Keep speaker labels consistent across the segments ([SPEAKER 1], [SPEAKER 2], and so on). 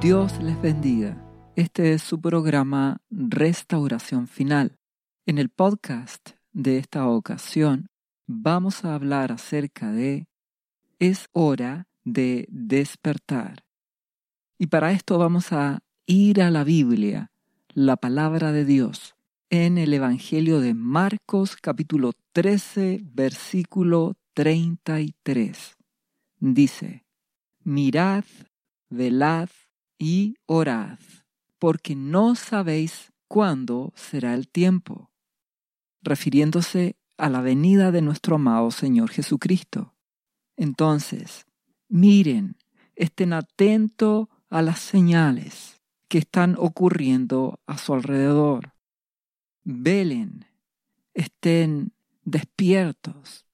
[SPEAKER 1] Dios les bendiga. Este es su programa Restauración Final. En el podcast de esta ocasión vamos a hablar acerca de es hora de despertar. Y para esto vamos a ir a la Biblia, la palabra de Dios, en el Evangelio de Marcos capítulo 13, versículo 33. Dice, mirad, velad y orad, porque no sabéis cuándo será el tiempo, refiriéndose a la venida de nuestro amado Señor Jesucristo. Entonces, miren, estén atentos a las señales que están ocurriendo a su alrededor. Velen, estén despiertos,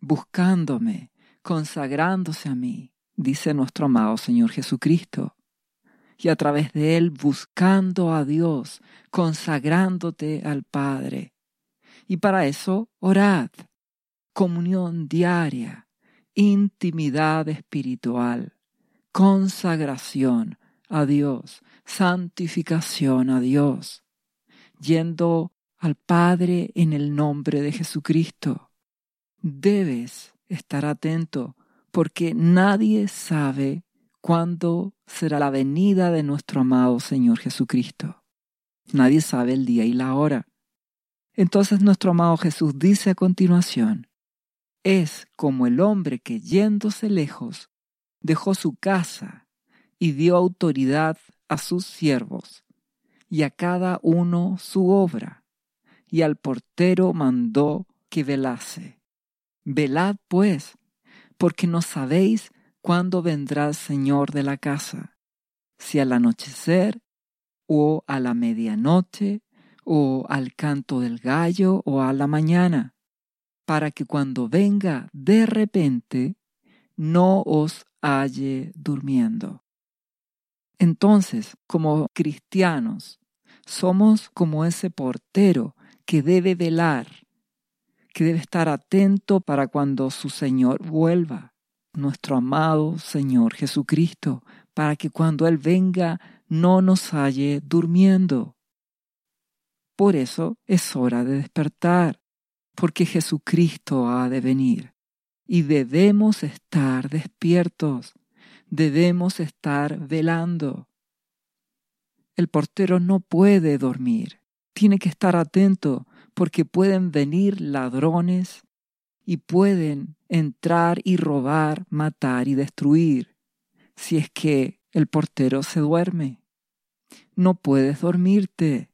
[SPEAKER 1] buscándome, consagrándose a mí, dice nuestro amado Señor Jesucristo y a través de él buscando a Dios, consagrándote al Padre. Y para eso orad, comunión diaria, intimidad espiritual, consagración a Dios, santificación a Dios, yendo al Padre en el nombre de Jesucristo. Debes estar atento porque nadie sabe cuándo será la venida de nuestro amado Señor Jesucristo. Nadie sabe el día y la hora. Entonces nuestro amado Jesús dice a continuación, es como el hombre que yéndose lejos dejó su casa y dio autoridad a sus siervos y a cada uno su obra, y al portero mandó que velase. Velad pues, porque no sabéis cuándo vendrá el Señor de la casa, si al anochecer, o a la medianoche, o al canto del gallo, o a la mañana, para que cuando venga de repente no os halle durmiendo. Entonces, como cristianos, somos como ese portero que debe velar, que debe estar atento para cuando su Señor vuelva nuestro amado Señor Jesucristo, para que cuando Él venga no nos halle durmiendo. Por eso es hora de despertar, porque Jesucristo ha de venir, y debemos estar despiertos, debemos estar velando. El portero no puede dormir, tiene que estar atento, porque pueden venir ladrones y pueden entrar y robar, matar y destruir si es que el portero se duerme. No puedes dormirte.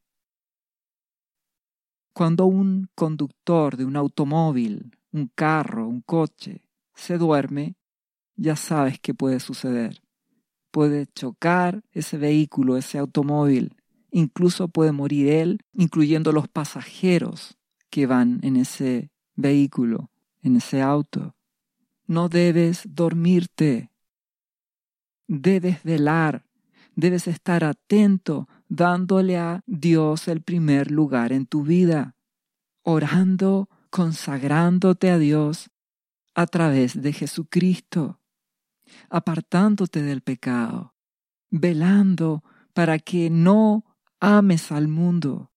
[SPEAKER 1] Cuando un conductor de un automóvil, un carro, un coche, se duerme, ya sabes qué puede suceder. Puede chocar ese vehículo, ese automóvil. Incluso puede morir él, incluyendo los pasajeros que van en ese vehículo en ese auto. No debes dormirte. Debes velar. Debes estar atento, dándole a Dios el primer lugar en tu vida, orando, consagrándote a Dios a través de Jesucristo, apartándote del pecado, velando para que no ames al mundo,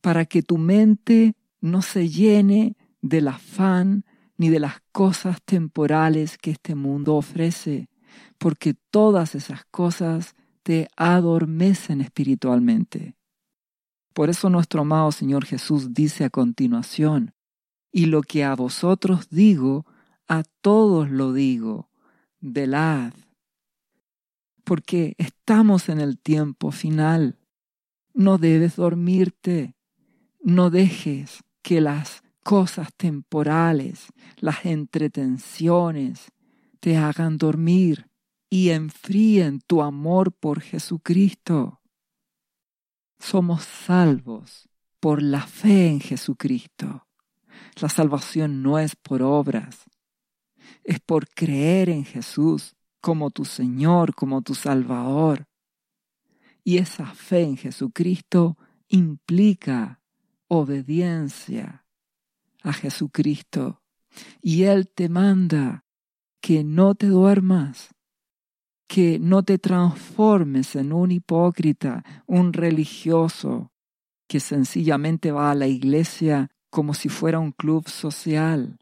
[SPEAKER 1] para que tu mente no se llene del afán ni de las cosas temporales que este mundo ofrece, porque todas esas cosas te adormecen espiritualmente. Por eso nuestro amado Señor Jesús dice a continuación, y lo que a vosotros digo, a todos lo digo, velad, porque estamos en el tiempo final. No debes dormirte, no dejes que las cosas temporales, las entretenciones, te hagan dormir y enfríen tu amor por Jesucristo. Somos salvos por la fe en Jesucristo. La salvación no es por obras, es por creer en Jesús como tu Señor, como tu Salvador. Y esa fe en Jesucristo implica obediencia, a Jesucristo y Él te manda que no te duermas, que no te transformes en un hipócrita, un religioso, que sencillamente va a la iglesia como si fuera un club social,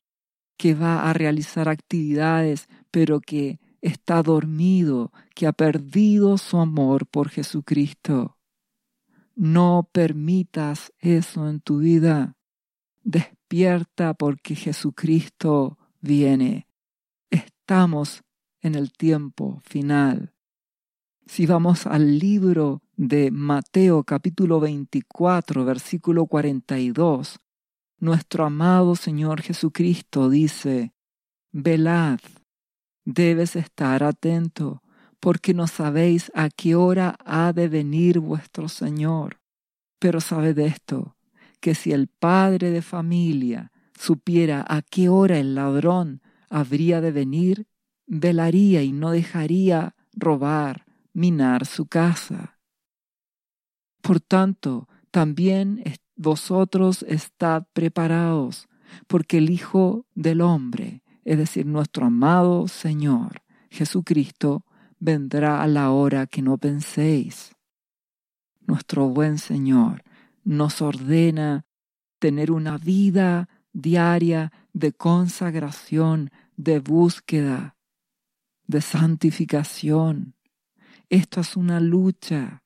[SPEAKER 1] que va a realizar actividades, pero que está dormido, que ha perdido su amor por Jesucristo. No permitas eso en tu vida. Despierta porque Jesucristo viene. Estamos en el tiempo final. Si vamos al libro de Mateo capítulo 24, versículo 42, nuestro amado Señor Jesucristo dice, Velad, debes estar atento, porque no sabéis a qué hora ha de venir vuestro Señor. Pero sabed esto, que si el padre de familia supiera a qué hora el ladrón habría de venir, velaría y no dejaría robar, minar su casa. Por tanto, también vosotros estad preparados, porque el Hijo del Hombre, es decir, nuestro amado Señor Jesucristo, vendrá a la hora que no penséis. Nuestro buen Señor nos ordena tener una vida diaria de consagración, de búsqueda, de santificación. Esto es una lucha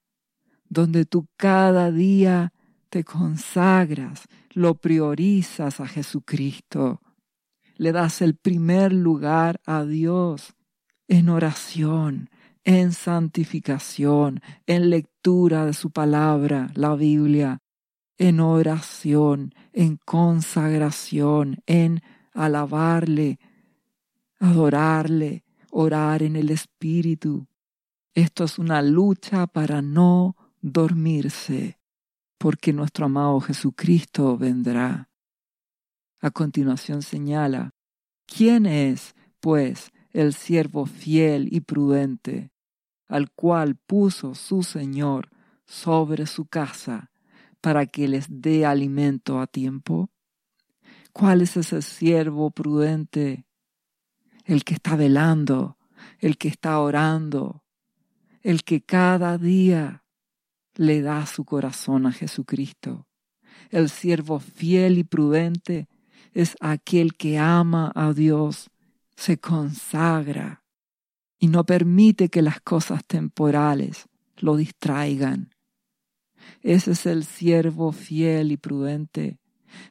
[SPEAKER 1] donde tú cada día te consagras, lo priorizas a Jesucristo, le das el primer lugar a Dios en oración, en santificación, en lectura de su palabra, la Biblia, en oración, en consagración, en alabarle, adorarle, orar en el Espíritu. Esto es una lucha para no dormirse, porque nuestro amado Jesucristo vendrá. A continuación señala, ¿quién es, pues, el siervo fiel y prudente, al cual puso su Señor sobre su casa para que les dé alimento a tiempo? ¿Cuál es ese siervo prudente? El que está velando, el que está orando, el que cada día le da su corazón a Jesucristo. El siervo fiel y prudente es aquel que ama a Dios se consagra y no permite que las cosas temporales lo distraigan. Ese es el siervo fiel y prudente.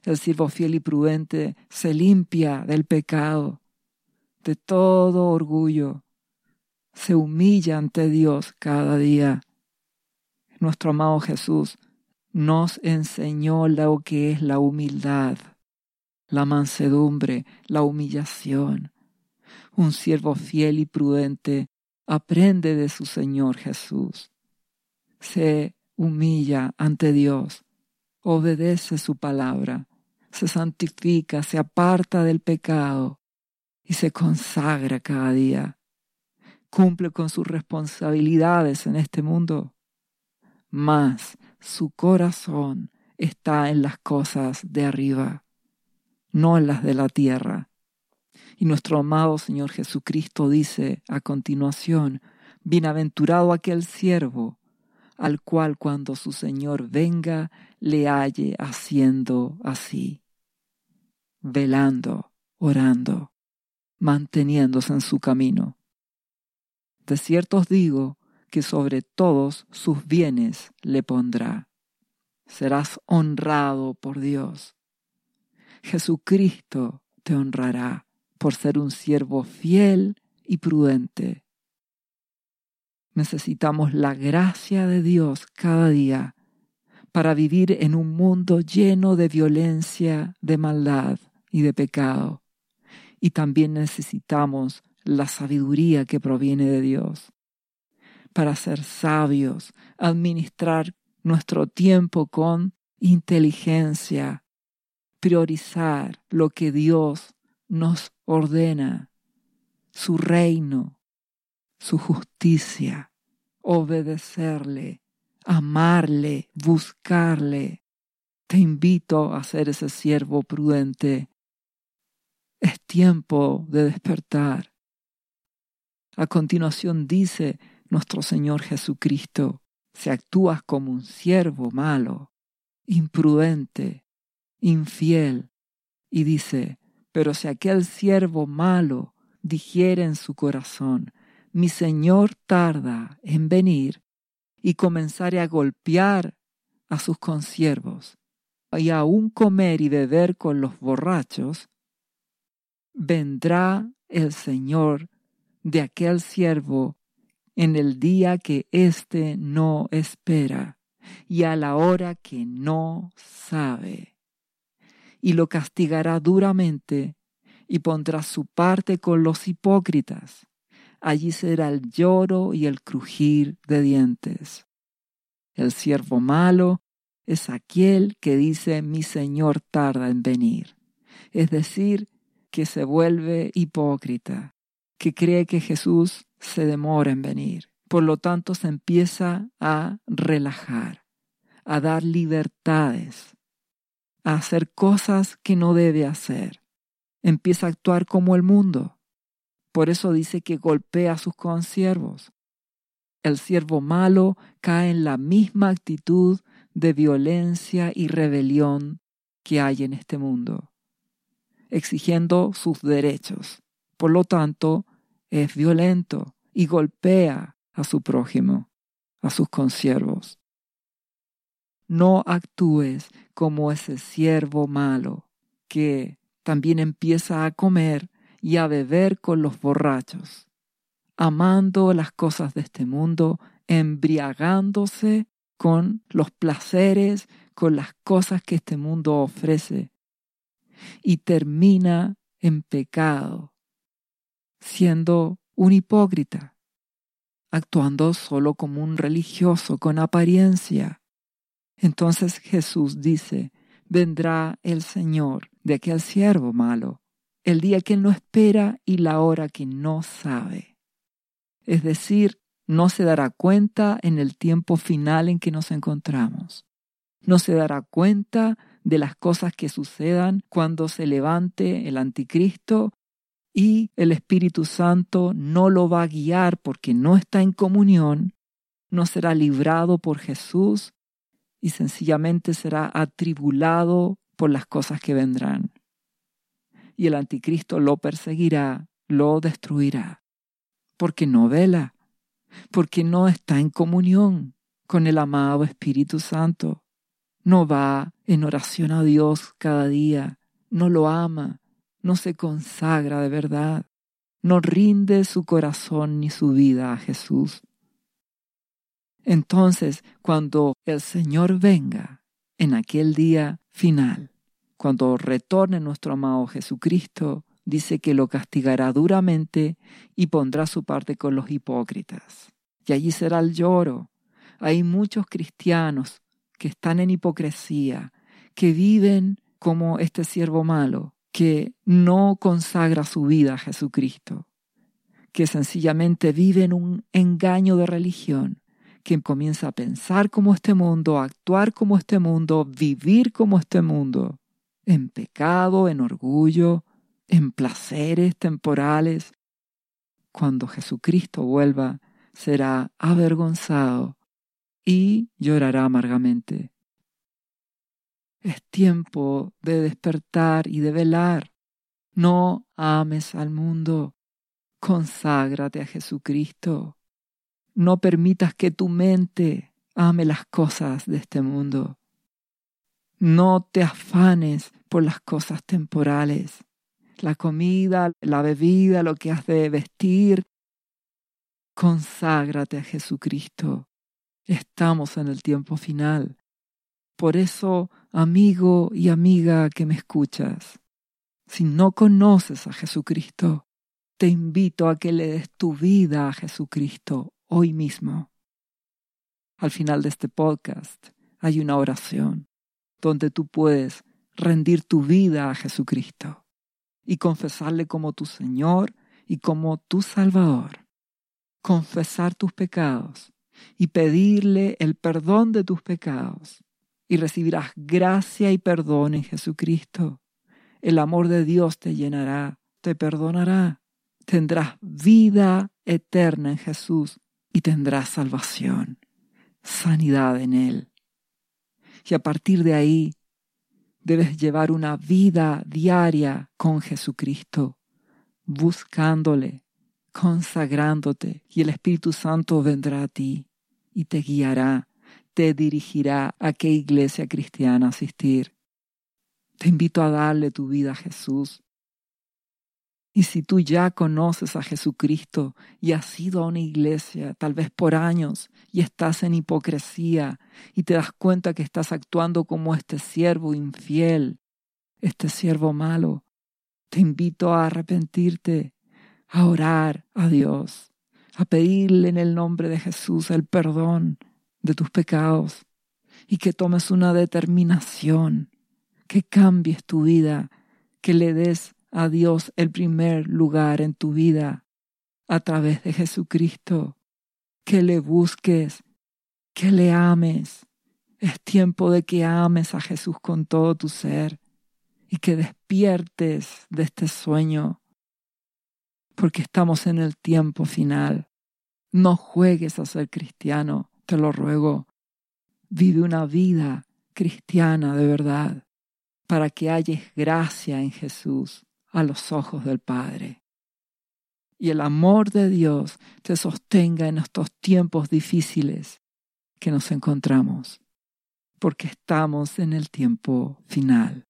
[SPEAKER 1] El siervo fiel y prudente se limpia del pecado, de todo orgullo, se humilla ante Dios cada día. Nuestro amado Jesús nos enseñó lo que es la humildad, la mansedumbre, la humillación, un siervo fiel y prudente aprende de su Señor Jesús. Se humilla ante Dios, obedece su palabra, se santifica, se aparta del pecado y se consagra cada día. Cumple con sus responsabilidades en este mundo, mas su corazón está en las cosas de arriba, no en las de la tierra. Y nuestro amado Señor Jesucristo dice a continuación, Bienaventurado aquel siervo al cual cuando su Señor venga le halle haciendo así, velando, orando, manteniéndose en su camino. De cierto os digo que sobre todos sus bienes le pondrá. Serás honrado por Dios. Jesucristo te honrará por ser un siervo fiel y prudente. Necesitamos la gracia de Dios cada día para vivir en un mundo lleno de violencia, de maldad y de pecado. Y también necesitamos la sabiduría que proviene de Dios para ser sabios, administrar nuestro tiempo con inteligencia, priorizar lo que Dios nos ordena su reino, su justicia, obedecerle, amarle, buscarle. Te invito a ser ese siervo prudente. Es tiempo de despertar. A continuación dice nuestro Señor Jesucristo, si actúas como un siervo malo, imprudente, infiel, y dice, pero si aquel siervo malo dijere en su corazón, mi Señor tarda en venir, y comenzare a golpear a sus consiervos, y aún comer y beber con los borrachos, vendrá el Señor de aquel siervo en el día que éste no espera y a la hora que no sabe. Y lo castigará duramente y pondrá su parte con los hipócritas. Allí será el lloro y el crujir de dientes. El siervo malo es aquel que dice mi Señor tarda en venir, es decir, que se vuelve hipócrita, que cree que Jesús se demora en venir. Por lo tanto, se empieza a relajar, a dar libertades, a hacer cosas que no debe hacer. Empieza a actuar como el mundo. Por eso dice que golpea a sus consiervos. El siervo malo cae en la misma actitud de violencia y rebelión que hay en este mundo, exigiendo sus derechos. Por lo tanto, es violento y golpea a su prójimo, a sus consiervos. No actúes como ese siervo malo que también empieza a comer y a beber con los borrachos, amando las cosas de este mundo, embriagándose con los placeres, con las cosas que este mundo ofrece, y termina en pecado, siendo un hipócrita, actuando solo como un religioso con apariencia. Entonces Jesús dice, vendrá el Señor de aquel siervo malo, el día que no espera y la hora que no sabe. Es decir, no se dará cuenta en el tiempo final en que nos encontramos. No se dará cuenta de las cosas que sucedan cuando se levante el anticristo y el Espíritu Santo no lo va a guiar porque no está en comunión, no será librado por Jesús y sencillamente será atribulado por las cosas que vendrán. Y el anticristo lo perseguirá, lo destruirá, porque no vela, porque no está en comunión con el amado Espíritu Santo, no va en oración a Dios cada día, no lo ama, no se consagra de verdad, no rinde su corazón ni su vida a Jesús. Entonces, cuando el Señor venga en aquel día final, cuando retorne nuestro amado Jesucristo, dice que lo castigará duramente y pondrá su parte con los hipócritas. Y allí será el lloro. Hay muchos cristianos que están en hipocresía, que viven como este siervo malo, que no consagra su vida a Jesucristo, que sencillamente vive en un engaño de religión, que comienza a pensar como este mundo, a actuar como este mundo, vivir como este mundo, en pecado, en orgullo, en placeres temporales. Cuando Jesucristo vuelva, será avergonzado y llorará amargamente. Es tiempo de despertar y de velar. No ames al mundo. Conságrate a Jesucristo. No permitas que tu mente ame las cosas de este mundo. No te afanes por las cosas temporales, la comida, la bebida, lo que has de vestir. Conságrate a Jesucristo. Estamos en el tiempo final. Por eso, amigo y amiga que me escuchas, si no conoces a Jesucristo, te invito a que le des tu vida a Jesucristo hoy mismo. Al final de este podcast hay una oración donde tú puedes rendir tu vida a Jesucristo y confesarle como tu Señor y como tu Salvador. Confesar tus pecados y pedirle el perdón de tus pecados y recibirás gracia y perdón en Jesucristo. El amor de Dios te llenará, te perdonará, tendrás vida eterna en Jesús y tendrás salvación, sanidad en Él. Y a partir de ahí debes llevar una vida diaria con Jesucristo, buscándole, consagrándote, y el Espíritu Santo vendrá a ti y te guiará, te dirigirá a qué iglesia cristiana asistir. Te invito a darle tu vida a Jesús, y si tú ya conoces a Jesucristo y has ido a una iglesia, tal vez por años, y estás en hipocresía y te das cuenta que estás actuando como este siervo infiel, este siervo malo, te invito a arrepentirte, a orar a Dios, a pedirle en el nombre de Jesús el perdón de tus pecados y que tomes una determinación, que cambies tu vida, que le des a Dios el primer lugar en tu vida a través de Jesucristo, que le busques, que le ames. Es tiempo de que ames a Jesús con todo tu ser y que despiertes de este sueño, porque estamos en el tiempo final. No juegues a ser cristiano, te lo ruego. Vive una vida cristiana de verdad, para que halles gracia en Jesús a los ojos del Padre. Y el amor de Dios te sostenga en estos tiempos difíciles que nos encontramos, porque estamos en el tiempo final.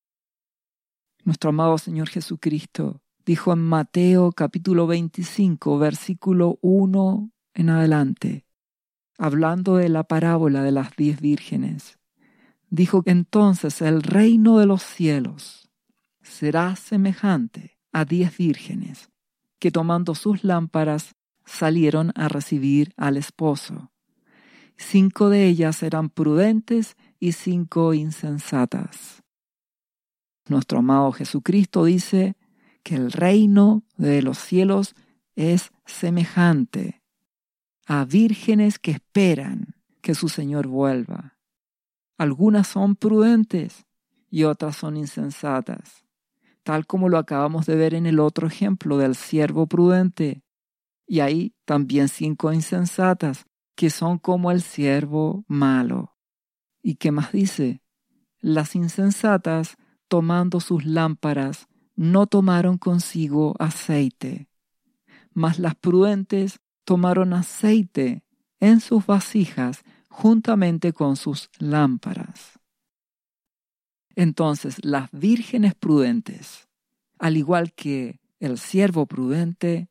[SPEAKER 1] Nuestro amado Señor Jesucristo dijo en Mateo capítulo 25, versículo 1 en adelante, hablando de la parábola de las diez vírgenes, dijo entonces el reino de los cielos será semejante a diez vírgenes que tomando sus lámparas salieron a recibir al esposo. Cinco de ellas eran prudentes y cinco insensatas. Nuestro amado Jesucristo dice que el reino de los cielos es semejante a vírgenes que esperan que su Señor vuelva. Algunas son prudentes y otras son insensatas tal como lo acabamos de ver en el otro ejemplo del siervo prudente. Y hay también cinco insensatas, que son como el siervo malo. ¿Y qué más dice? Las insensatas, tomando sus lámparas, no tomaron consigo aceite, mas las prudentes tomaron aceite en sus vasijas juntamente con sus lámparas. Entonces, las vírgenes prudentes, al igual que el siervo prudente,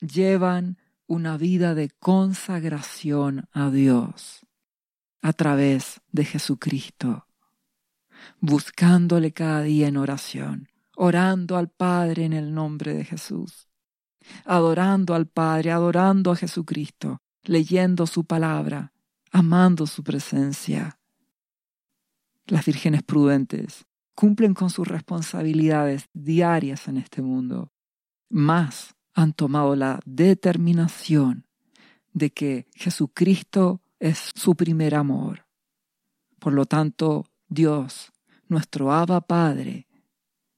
[SPEAKER 1] llevan una vida de consagración a Dios a través de Jesucristo, buscándole cada día en oración, orando al Padre en el nombre de Jesús, adorando al Padre, adorando a Jesucristo, leyendo su palabra, amando su presencia las vírgenes prudentes cumplen con sus responsabilidades diarias en este mundo, más han tomado la determinación de que Jesucristo es su primer amor. Por lo tanto, Dios, nuestro Abba Padre,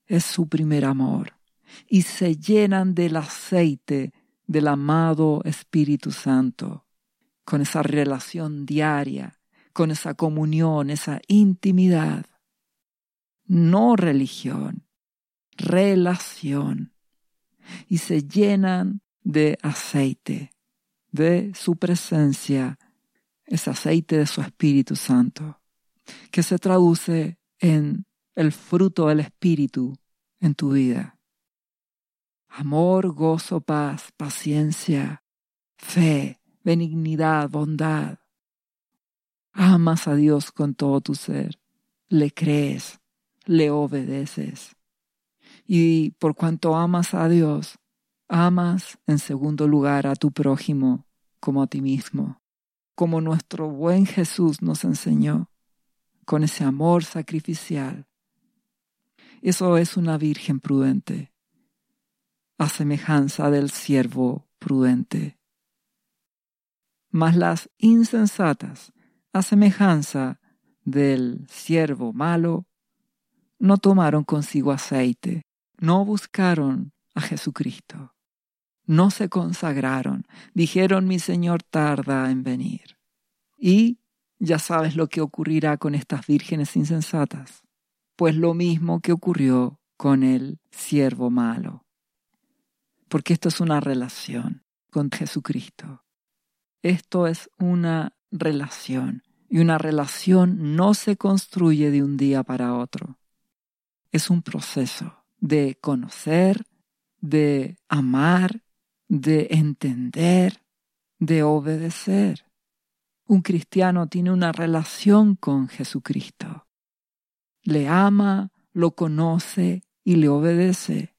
[SPEAKER 1] es su primer amor y se llenan del aceite del amado Espíritu Santo, con esa relación diaria con esa comunión, esa intimidad. No religión, relación. Y se llenan de aceite, de su presencia, ese aceite de su Espíritu Santo, que se traduce en el fruto del Espíritu en tu vida. Amor, gozo, paz, paciencia, fe, benignidad, bondad, Amas a Dios con todo tu ser, le crees, le obedeces. Y por cuanto amas a Dios, amas en segundo lugar a tu prójimo como a ti mismo, como nuestro buen Jesús nos enseñó, con ese amor sacrificial. Eso es una virgen prudente, a semejanza del siervo prudente. Mas las insensatas a semejanza del siervo malo, no tomaron consigo aceite, no buscaron a Jesucristo. no se consagraron, dijeron mi Señor tarda en venir. Y ya sabes lo que ocurrirá con estas vírgenes insensatas, pues lo mismo que ocurrió con el siervo malo. Porque esto es una relación con Jesucristo. Esto es una relación y una relación no se construye de un día para otro. Es un proceso de conocer, de amar, de entender, de obedecer. Un cristiano tiene una relación con Jesucristo. Le ama, lo conoce y le obedece.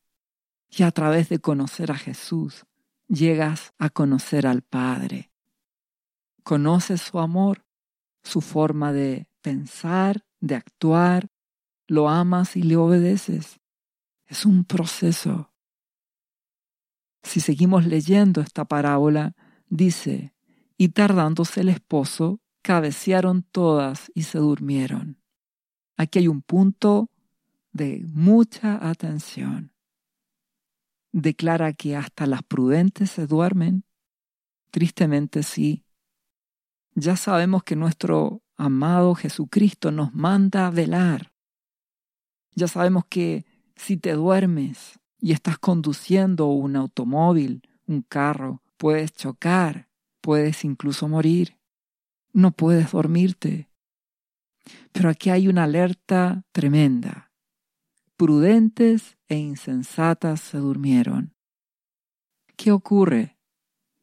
[SPEAKER 1] Y a través de conocer a Jesús, llegas a conocer al Padre. Conoces su amor, su forma de pensar, de actuar, lo amas y le obedeces. Es un proceso. Si seguimos leyendo esta parábola, dice, y tardándose el esposo, cabecearon todas y se durmieron. Aquí hay un punto de mucha atención. Declara que hasta las prudentes se duermen. Tristemente sí. Ya sabemos que nuestro amado Jesucristo nos manda a velar. Ya sabemos que si te duermes y estás conduciendo un automóvil, un carro, puedes chocar puedes incluso morir, no puedes dormirte. Pero aquí hay una alerta tremenda. Prudentes e insensatas se durmieron. ¿Qué ocurre?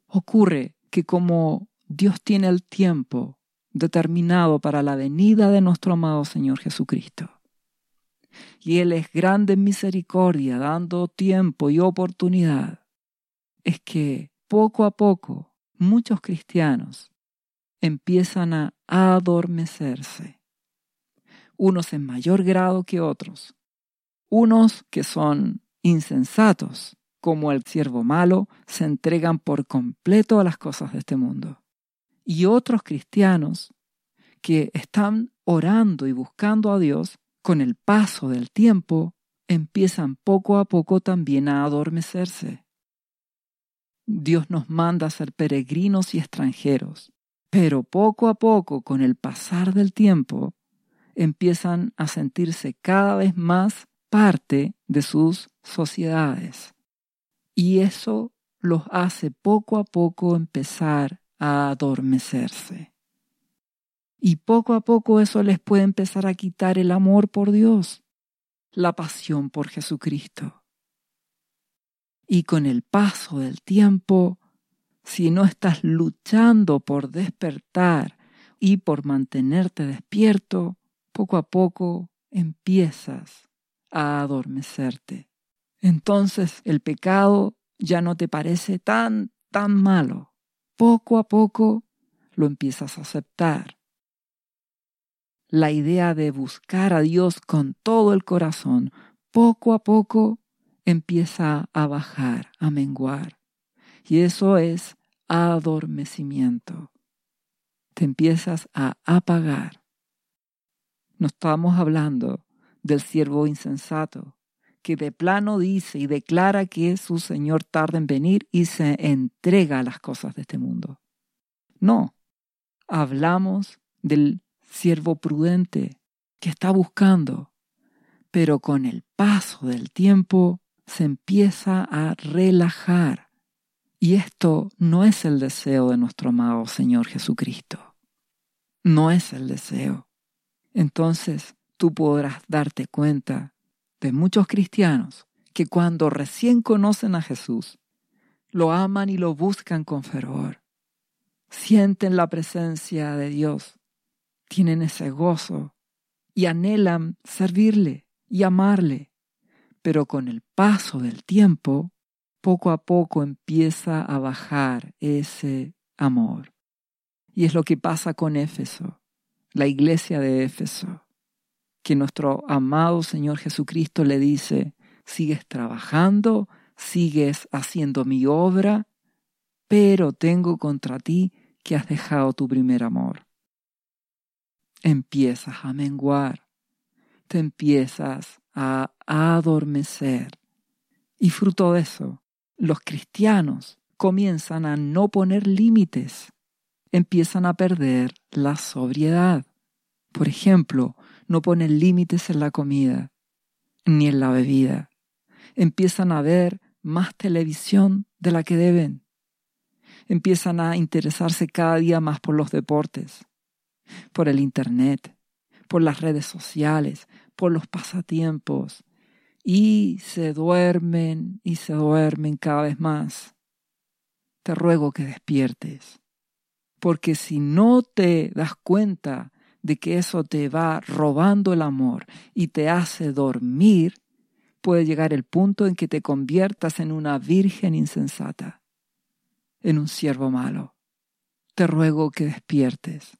[SPEAKER 1] Ocurre que como Dios tiene el tiempo determinado para la venida de nuestro amado Señor Jesucristo, y Él es grande en misericordia, dando tiempo y oportunidad, es que poco a poco muchos cristianos empiezan a adormecerse, unos en mayor grado que otros, unos que son insensatos, como el siervo malo, se entregan por completo a las cosas de este mundo, y otros cristianos que están orando y buscando a Dios, con el paso del tiempo, empiezan poco a poco también a adormecerse Dios nos manda a ser peregrinos y extranjeros, pero poco a poco, con el pasar del tiempo, empiezan a sentirse cada vez más parte de sus sociedades. Y eso los hace poco a poco empezar a adormecerse. Y poco a poco eso les puede empezar a quitar el amor por Dios, la pasión por Jesucristo. Y con el paso del tiempo, si no estás luchando por despertar y por mantenerte despierto, poco a poco empiezas a adormecerte. Entonces el pecado ya no te parece tan, tan malo. Poco a poco lo empiezas a aceptar. La idea de buscar a Dios con todo el corazón, poco a poco empieza a bajar, a menguar. Y eso es adormecimiento. Te empiezas a apagar. No estamos hablando del siervo insensato, que de plano dice y declara que su Señor tarda en venir y se entrega a las cosas de este mundo. No, hablamos del siervo prudente que está buscando, pero con el paso del tiempo se empieza a relajar. Y esto no es el deseo de nuestro amado Señor Jesucristo. No es el deseo. Entonces tú podrás darte cuenta de muchos cristianos que cuando recién conocen a Jesús, lo aman y lo buscan con fervor. Sienten la presencia de Dios, tienen ese gozo y anhelan servirle y amarle pero con el paso del tiempo, poco a poco empieza a bajar ese amor. Y es lo que pasa con Éfeso, la iglesia de Éfeso, que nuestro amado Señor Jesucristo le dice, sigues trabajando, sigues haciendo mi obra, pero tengo contra ti que has dejado tu primer amor. Empiezas a menguar, te empiezas a adormecer. Y fruto de eso, los cristianos comienzan a no poner límites, empiezan a perder la sobriedad. Por ejemplo, no ponen límites en la comida ni en la bebida. Empiezan a ver más televisión de la que deben. Empiezan a interesarse cada día más por los deportes, por el Internet, por las redes sociales, por los pasatiempos, y se duermen y se duermen cada vez más. Te ruego que despiertes, porque si no te das cuenta de que eso te va robando el amor y te hace dormir, puede llegar el punto en que te conviertas en una virgen insensata, en un siervo malo. Te ruego que despiertes.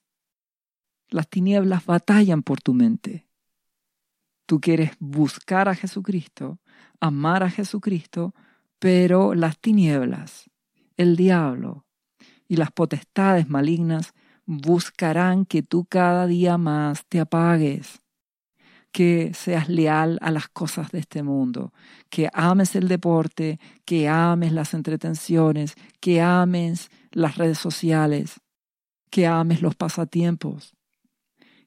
[SPEAKER 1] Las tinieblas batallan por tu mente. Tú quieres buscar a Jesucristo, amar a Jesucristo, pero las tinieblas, el diablo y las potestades malignas buscarán que tú cada día más te apagues, que seas leal a las cosas de este mundo, que ames el deporte, que ames las entretenciones, que ames las redes sociales, que ames los pasatiempos.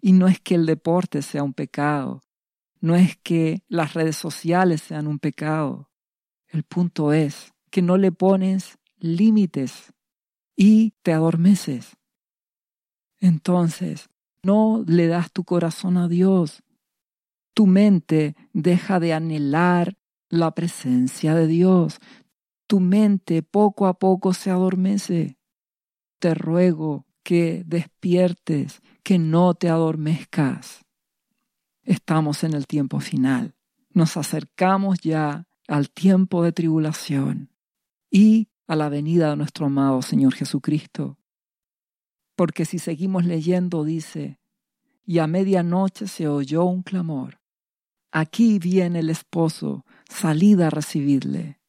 [SPEAKER 1] Y no es que el deporte sea un pecado, no es que las redes sociales sean un pecado. El punto es que no le pones límites y te adormeces. Entonces, no le das tu corazón a Dios. Tu mente deja de anhelar la presencia de Dios. Tu mente poco a poco se adormece. Te ruego que despiertes, que no te adormezcas. Estamos en el tiempo final. Nos acercamos ya al tiempo de tribulación y a la venida de nuestro amado Señor Jesucristo. Porque si seguimos leyendo dice, y a medianoche se oyó un clamor. Aquí viene el esposo, salida a recibirle.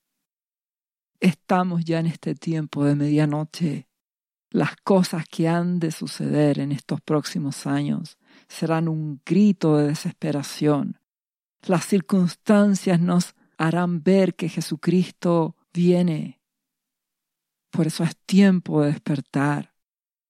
[SPEAKER 1] Estamos ya en este tiempo de medianoche. Las cosas que han de suceder en estos próximos años serán un grito de desesperación. Las circunstancias nos harán ver que Jesucristo viene. Por eso es tiempo de despertar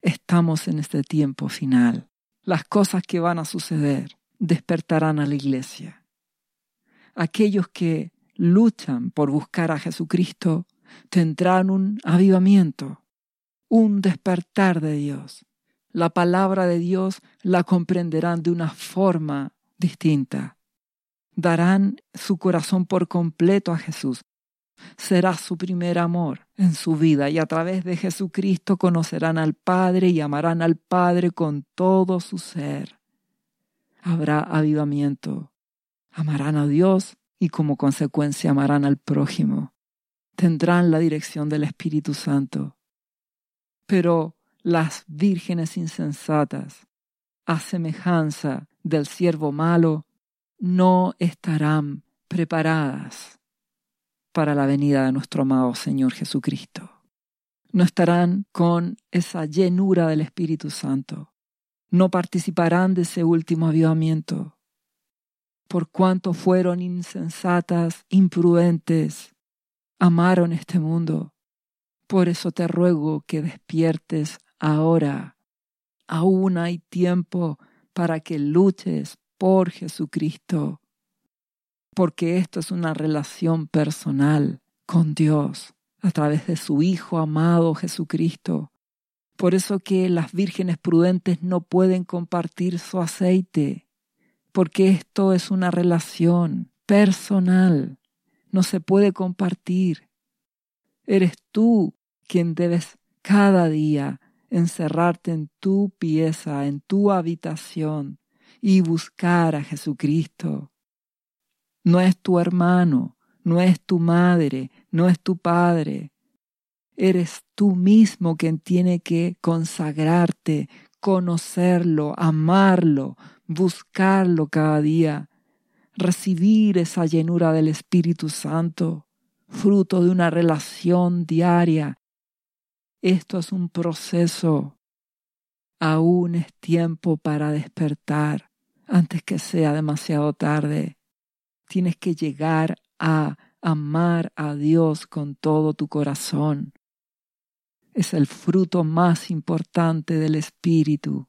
[SPEAKER 1] Estamos en este tiempo final. Las cosas que van a suceder despertarán a la iglesia. Aquellos que luchan por buscar a Jesucristo tendrán un avivamiento, un despertar de Dios. La palabra de Dios la comprenderán de una forma distinta. Darán su corazón por completo a Jesús será su primer amor en su vida y a través de Jesucristo conocerán al Padre y amarán al Padre con todo su ser. Habrá avivamiento. Amarán a Dios y como consecuencia amarán al prójimo. Tendrán la dirección del Espíritu Santo. Pero las vírgenes insensatas, a semejanza del siervo malo, no estarán preparadas para la venida de nuestro amado Señor Jesucristo. No estarán con esa llenura del Espíritu Santo. No participarán de ese último avivamiento. Por cuanto fueron insensatas, imprudentes, amaron este mundo. Por eso te ruego que despiertes ahora. Aún hay tiempo para que luches por Jesucristo porque esto es una relación personal con Dios a través de su Hijo amado Jesucristo. Por eso que las vírgenes prudentes no pueden compartir su aceite, porque esto es una relación personal, no se puede compartir. Eres tú quien debes cada día encerrarte en tu pieza, en tu habitación y buscar a Jesucristo no es tu hermano, no es tu madre, no es tu Padre. Eres tú mismo quien tiene que consagrarte, conocerlo, amarlo, buscarlo cada día, recibir esa llenura del Espíritu Santo, fruto de una relación diaria. Esto es un proceso. Aún es tiempo para despertar antes que sea demasiado tarde. Tienes que llegar a amar a Dios con todo tu corazón. Es el fruto más importante del Espíritu.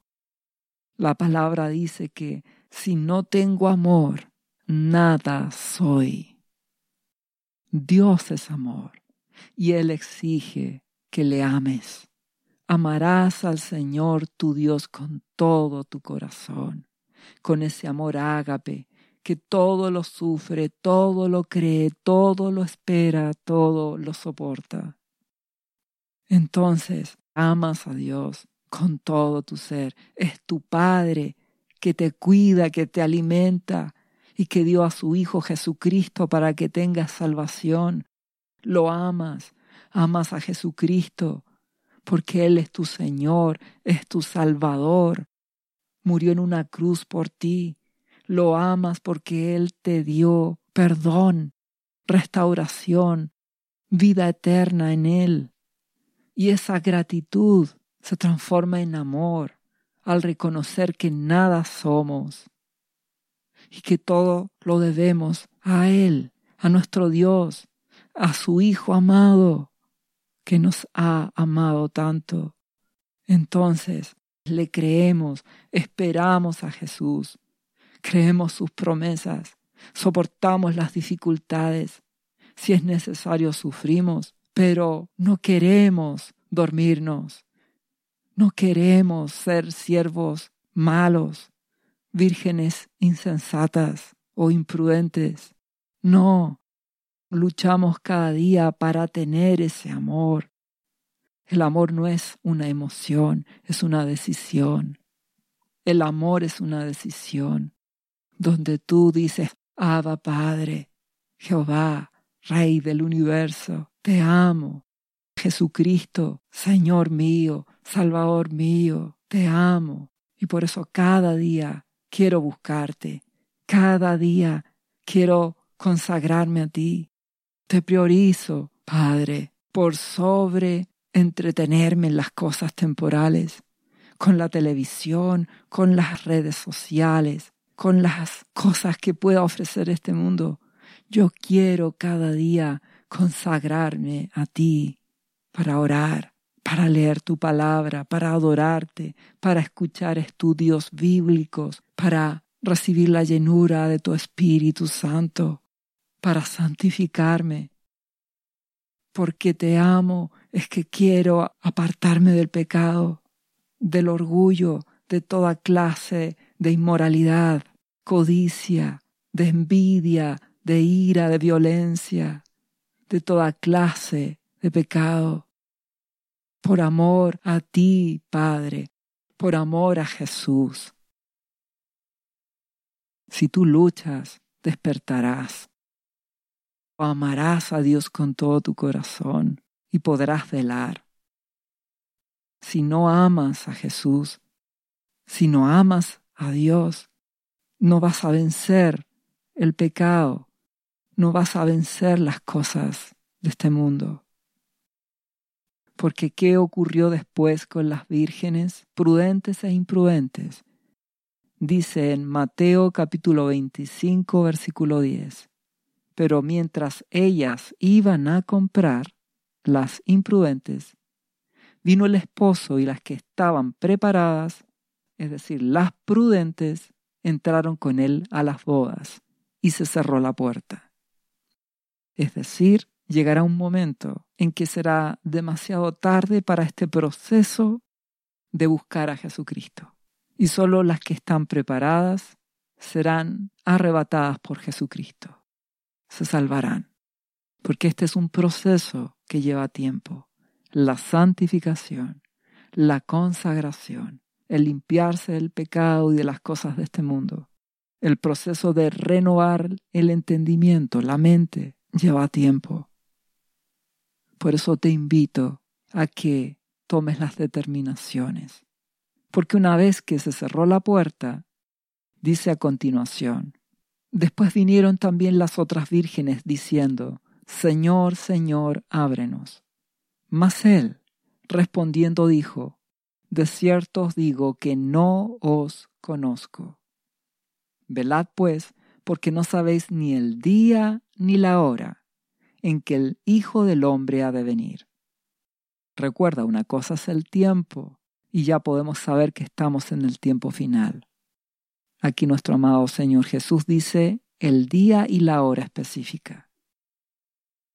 [SPEAKER 1] La palabra dice que si no tengo amor, nada soy. Dios es amor y Él exige que le ames. Amarás al Señor tu Dios con todo tu corazón, con ese amor ágape que todo lo sufre, todo lo cree, todo lo espera, todo lo soporta. Entonces amas a Dios con todo tu ser. Es tu Padre que te cuida, que te alimenta y que dio a su Hijo Jesucristo para que tengas salvación. Lo amas, amas a Jesucristo porque Él es tu Señor, es tu Salvador. Murió en una cruz por ti lo amas porque Él te dio perdón, restauración, vida eterna en Él. Y esa gratitud se transforma en amor al reconocer que nada somos y que todo lo debemos a Él, a nuestro Dios, a su Hijo amado, que nos ha amado tanto. Entonces le creemos, esperamos a Jesús creemos sus promesas, soportamos las dificultades, si es necesario sufrimos, pero no queremos dormirnos, no queremos ser siervos malos, vírgenes insensatas o imprudentes. No, luchamos cada día para tener ese amor. El amor no es una emoción, es una decisión. El amor es una decisión donde tú dices, Abba Padre, Jehová, Rey del universo, te amo. Jesucristo, Señor mío, Salvador mío, te amo. Y por eso cada día quiero buscarte, cada día quiero consagrarme a ti. Te priorizo, Padre, por sobre entretenerme en las cosas temporales, con la televisión, con las redes sociales, con las cosas que pueda ofrecer este mundo. Yo quiero cada día consagrarme a ti para orar, para leer tu palabra, para adorarte, para escuchar estudios bíblicos, para recibir la llenura de tu Espíritu Santo, para santificarme. Porque te amo es que quiero apartarme del pecado, del orgullo, de toda clase de inmoralidad, codicia, de envidia, de ira, de violencia, de toda clase de pecado. Por amor a ti, Padre, por amor a Jesús. Si tú luchas, despertarás. amarás a Dios con todo tu corazón y podrás velar. Si no amas a Jesús, si no amas a Dios, no vas a vencer el pecado, no vas a vencer las cosas de este mundo. Porque ¿qué ocurrió después con las vírgenes prudentes e imprudentes? Dice en Mateo capítulo 25 versículo 10. Pero mientras ellas iban a comprar, las imprudentes, vino el esposo y las que estaban preparadas, es decir, las prudentes, entraron con él a las bodas y se cerró la puerta. Es decir, llegará un momento en que será demasiado tarde para este proceso de buscar a Jesucristo. Y solo las que están preparadas serán arrebatadas por Jesucristo. Se salvarán. Porque este es un proceso que lleva tiempo. La santificación, la consagración, el limpiarse del pecado y de las cosas de este mundo. El proceso de renovar el entendimiento, la mente, lleva tiempo. Por eso te invito a que tomes las determinaciones. Porque una vez que se cerró la puerta, dice a continuación, después vinieron también las otras vírgenes diciendo, Señor, Señor, ábrenos. Mas él, respondiendo, dijo, De cierto os digo que no os conozco. Velad pues, porque no sabéis ni el día ni la hora en que el Hijo del Hombre ha de venir. Recuerda, una cosa es el tiempo, y ya podemos saber que estamos en el tiempo final. Aquí nuestro amado Señor Jesús dice el día y la hora específica.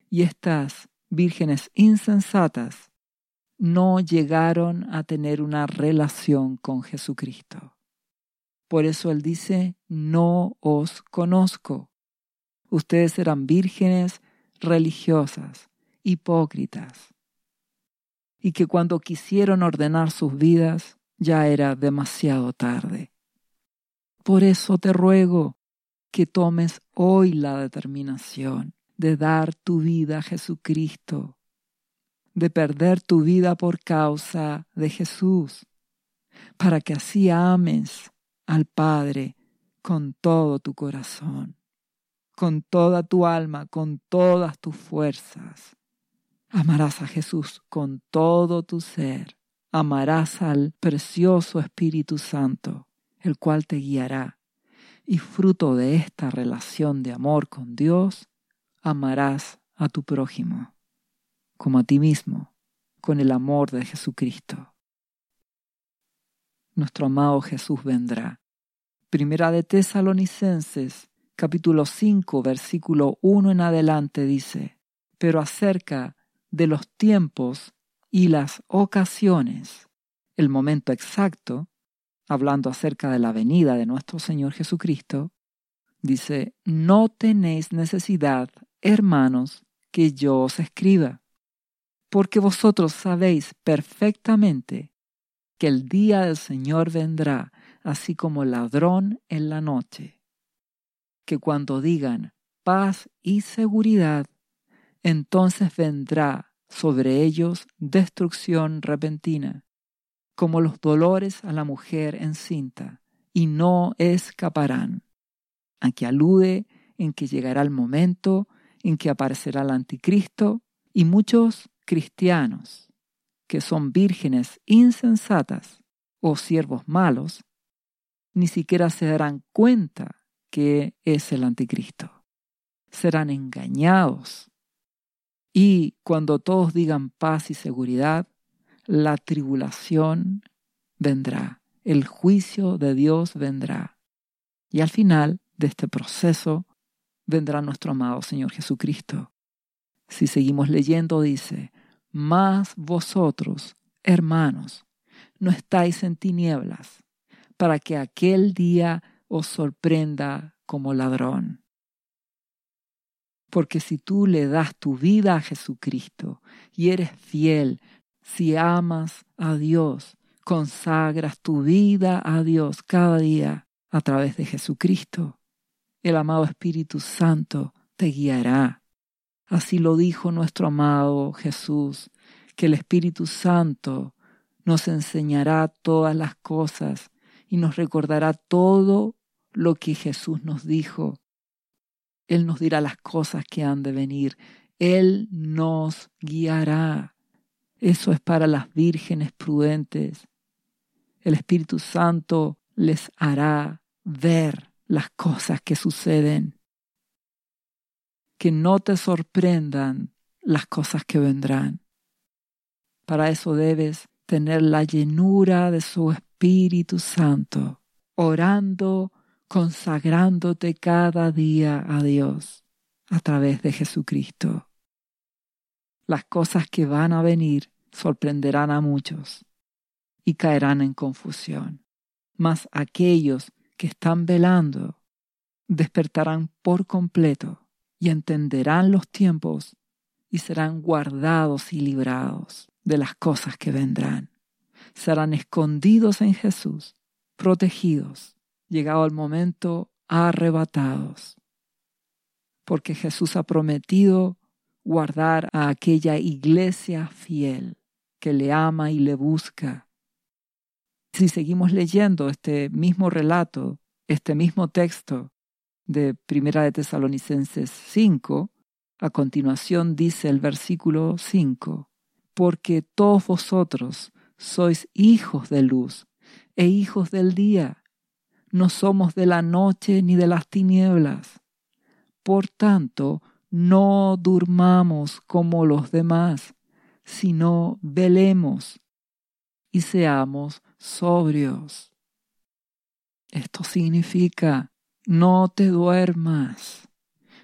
[SPEAKER 1] Y estas vírgenes insensatas no llegaron a tener una relación con Jesucristo. Por eso Él dice, no os conozco. Ustedes eran vírgenes religiosas, hipócritas, y que cuando quisieron ordenar sus vidas ya era demasiado tarde. Por eso te ruego que tomes hoy la determinación de dar tu vida a Jesucristo, de perder tu vida por causa de Jesús, para que así ames al Padre con todo tu corazón, con toda tu alma, con todas tus fuerzas. Amarás a Jesús con todo tu ser, amarás al precioso Espíritu Santo, el cual te guiará, y fruto de esta relación de amor con Dios, amarás a tu prójimo, como a ti mismo, con el amor de Jesucristo. Nuestro amado Jesús vendrá. Primera de Tesalonicenses, capítulo 5, versículo 1 en adelante dice, pero acerca de los tiempos y las ocasiones, el momento exacto, hablando acerca de la venida de nuestro Señor Jesucristo, dice, no tenéis necesidad hermanos, que yo os escriba, porque vosotros sabéis perfectamente que el día del Señor vendrá así como ladrón en la noche, que cuando digan paz y seguridad, entonces vendrá sobre ellos destrucción repentina, como los dolores a la mujer encinta, y no escaparán. Aquí alude en que llegará el momento en que aparecerá el anticristo y muchos cristianos que son vírgenes insensatas o siervos malos, ni siquiera se darán cuenta que es el anticristo. Serán engañados. Y cuando todos digan paz y seguridad, la tribulación vendrá, el juicio de Dios vendrá. Y al final de este proceso vendrá nuestro amado Señor Jesucristo. Si seguimos leyendo, dice, Mas vosotros, hermanos, no estáis en tinieblas, para que aquel día os sorprenda como ladrón. Porque si tú le das tu vida a Jesucristo y eres fiel, si amas a Dios, consagras tu vida a Dios cada día a través de Jesucristo, el amado Espíritu Santo te guiará. Así lo dijo nuestro amado Jesús, que el Espíritu Santo nos enseñará todas las cosas y nos recordará todo lo que Jesús nos dijo. Él nos dirá las cosas que han de venir. Él nos guiará. Eso es para las vírgenes prudentes. El Espíritu Santo les hará ver las cosas que suceden. Que no te sorprendan las cosas que vendrán. Para eso debes tener la llenura de su Espíritu Santo, orando, consagrándote cada día a Dios a través de Jesucristo. Las cosas que van a venir sorprenderán a muchos y caerán en confusión. Mas aquellos que están velando despertarán por completo y entenderán los tiempos y serán guardados y librados de las cosas que vendrán. Serán escondidos en Jesús, protegidos, llegado el momento, arrebatados. Porque Jesús ha prometido guardar a aquella iglesia fiel que le ama y le busca. Si seguimos leyendo este mismo relato, este mismo texto de Primera de Tesalonicenses 5, a continuación dice el versículo 5, porque todos vosotros sois hijos de luz e hijos del día, no somos de la noche ni de las tinieblas. Por tanto, no durmamos como los demás, sino velemos y seamos sobrios. Esto significa, no te duermas,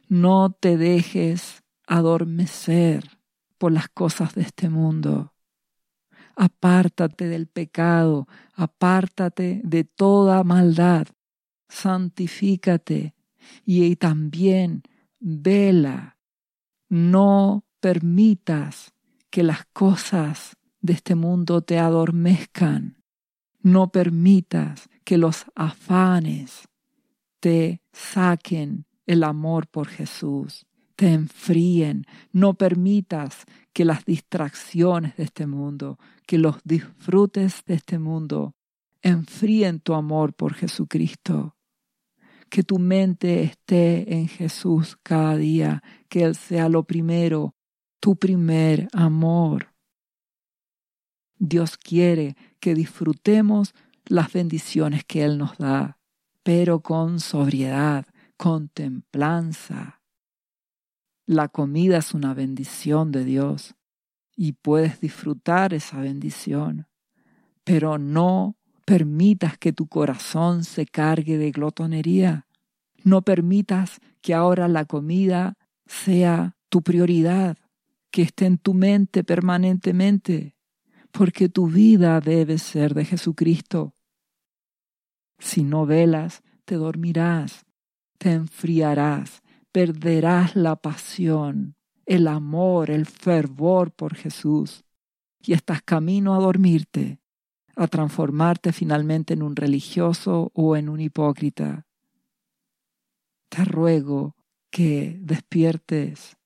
[SPEAKER 1] no te dejes adormecer por las cosas de este mundo. Apártate del pecado, apártate de toda maldad, santifícate y también vela. No permitas que las cosas de este mundo te adormezcan. No permitas que los afanes te saquen el amor por Jesús, te enfríen. No permitas que las distracciones de este mundo, que los disfrutes de este mundo enfríen tu amor por Jesucristo. Que tu mente esté en Jesús cada día, que Él sea lo primero, tu primer amor. Dios quiere que disfrutemos las bendiciones que Él nos da, pero con sobriedad, con templanza. La comida es una bendición de Dios y puedes disfrutar esa bendición, pero no permitas que tu corazón se cargue de glotonería. No permitas que ahora la comida sea tu prioridad, que esté en tu mente permanentemente, porque tu vida debe ser de Jesucristo. Si no velas, te dormirás, te enfriarás, perderás la pasión, el amor, el fervor por Jesús, y estás camino a dormirte, a transformarte finalmente en un religioso o en un hipócrita. Te ruego que despiertes,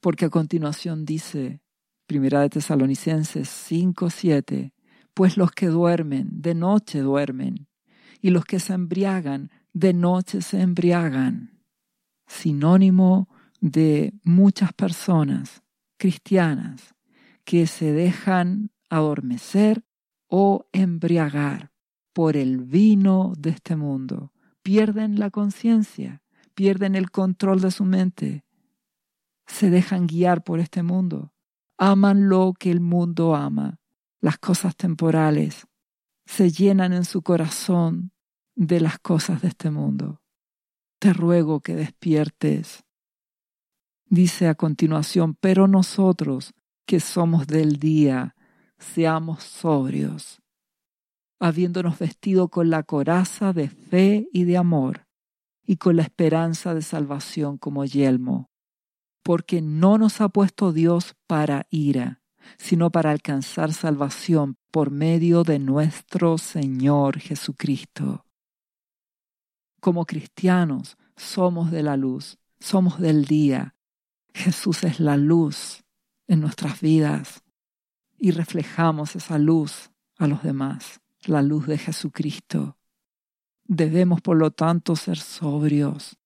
[SPEAKER 1] porque a continuación dice, Primera de Tesalonicenses 5:7, pues los que duermen, de noche duermen, y los que se embriagan, de noche se embriagan. Sinónimo de muchas personas cristianas que se dejan adormecer o embriagar por el vino de este mundo. Pierden la conciencia, pierden el control de su mente, se dejan guiar por este mundo, aman lo que el mundo ama, las cosas temporales, se llenan en su corazón de las cosas de este mundo. Te ruego que despiertes. Dice a continuación, pero nosotros que somos del día, seamos sobrios, habiéndonos vestido con la coraza de fe y de amor, y con la esperanza de salvación como yelmo, porque no nos ha puesto Dios para ira, sino para alcanzar salvación por medio de nuestro Señor Jesucristo. Como cristianos somos de la luz, somos del día. Jesús es la luz en nuestras vidas y reflejamos esa luz a los demás, la luz de Jesucristo. Debemos, por lo tanto, ser sobrios,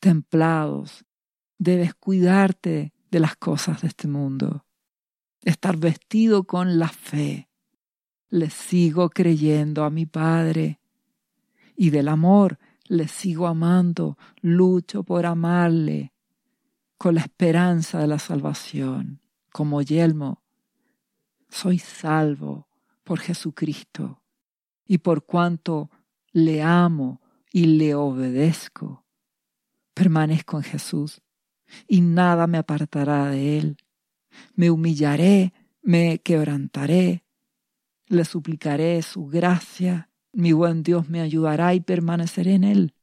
[SPEAKER 1] templados. Debes cuidarte de las cosas de este mundo. Estar vestido con la fe. Le sigo creyendo a mi Padre. Y del amor le sigo amando, lucho por amarle, con la esperanza de la salvación. Como yelmo, soy salvo por Jesucristo. Y por cuanto le amo y le obedezco. Permanezco en Jesús y nada me apartará de él. Me humillaré, me quebrantaré, le suplicaré su gracia, mi buen Dios me ayudará y permaneceré en él.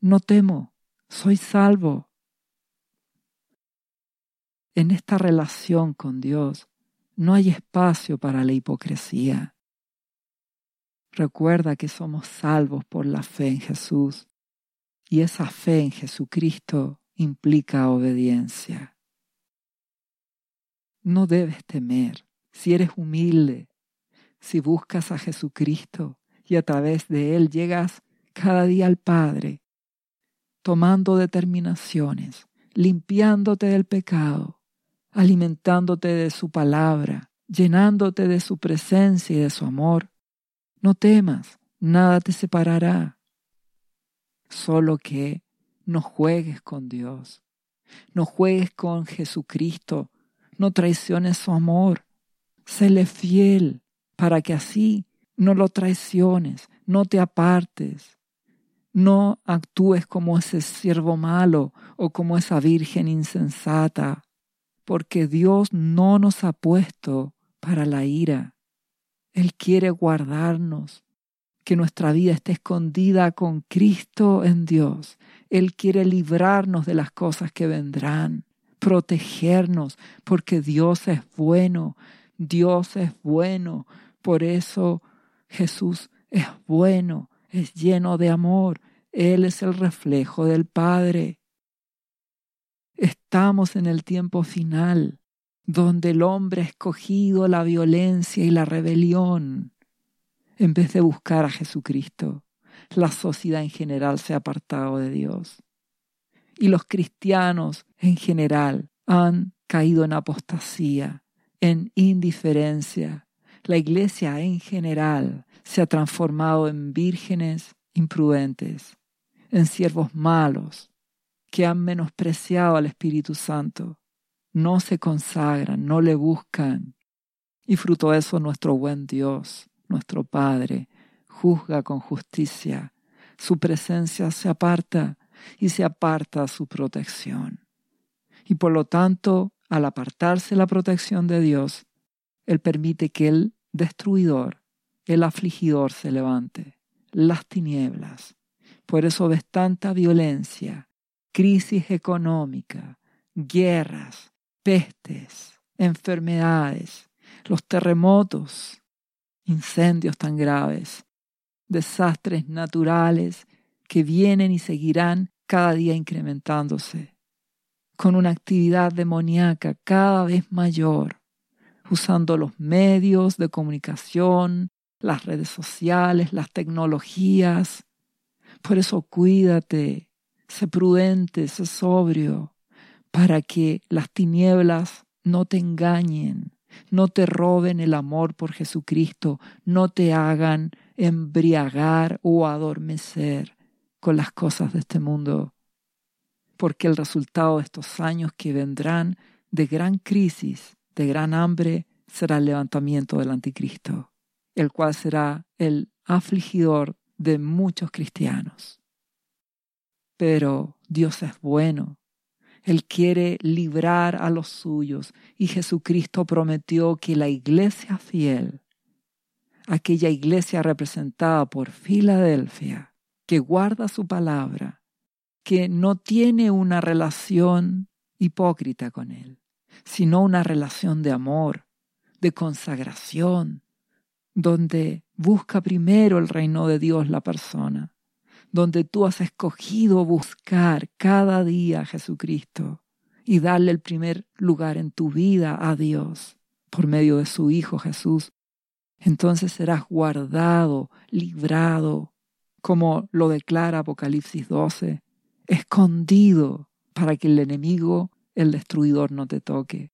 [SPEAKER 1] No temo, soy salvo. En esta relación con Dios no hay espacio para la hipocresía. Recuerda que somos salvos por la fe en Jesús y esa fe en Jesucristo implica obediencia. No debes temer si eres humilde, si buscas a Jesucristo y a través de Él llegas cada día al Padre, tomando determinaciones, limpiándote del pecado, alimentándote de su palabra, llenándote de su presencia y de su amor. No temas, nada te separará. Solo que no juegues con Dios, no juegues con Jesucristo, no traiciones su amor, séle fiel para que así no lo traiciones, no te apartes, no actúes como ese siervo malo o como esa virgen insensata, porque Dios no nos ha puesto para la ira. Él quiere guardarnos, que nuestra vida esté escondida con Cristo en Dios. Él quiere librarnos de las cosas que vendrán, protegernos, porque Dios es bueno, Dios es bueno. Por eso Jesús es bueno, es lleno de amor. Él es el reflejo del Padre. Estamos en el tiempo final, donde el hombre ha escogido la violencia y la rebelión en vez de buscar a Jesucristo. La sociedad en general se ha apartado de Dios. Y los cristianos en general han caído en apostasía, en indiferencia. La iglesia en general se ha transformado en vírgenes imprudentes, en siervos malos, que han menospreciado al Espíritu Santo, no se consagran, no le buscan. Y fruto de eso nuestro buen Dios, nuestro Padre, juzga con justicia. Su presencia se aparta y se aparta su protección. Y por lo tanto, al apartarse la protección de Dios, Él permite que el destruidor, el afligidor se levante, las tinieblas. Por eso ves tanta violencia, crisis económica, guerras, pestes, enfermedades, los terremotos, incendios tan graves, desastres naturales que vienen y seguirán cada día incrementándose, con una actividad demoníaca cada vez mayor, usando los medios de comunicación, las redes sociales, las tecnologías. Por eso cuídate, sé prudente, sé sobrio, para que las tinieblas no te engañen, no te roben el amor por Jesucristo, no te hagan embriagar o adormecer con las cosas de este mundo, porque el resultado de estos años que vendrán de gran crisis, de gran hambre, será el levantamiento del anticristo, el cual será el afligidor de muchos cristianos. Pero Dios es bueno él quiere librar a los suyos y Jesucristo prometió que la iglesia fiel, aquella iglesia representada por Filadelfia, que guarda su palabra, que no tiene una relación hipócrita con Él, sino una relación de amor, de consagración, donde busca primero el reino de Dios la persona donde tú has escogido buscar cada día a Jesucristo y darle el primer lugar en tu vida a Dios por medio de su Hijo Jesús, entonces serás guardado, librado, como lo declara Apocalipsis 12, escondido para que el enemigo, el destruidor, no te toque.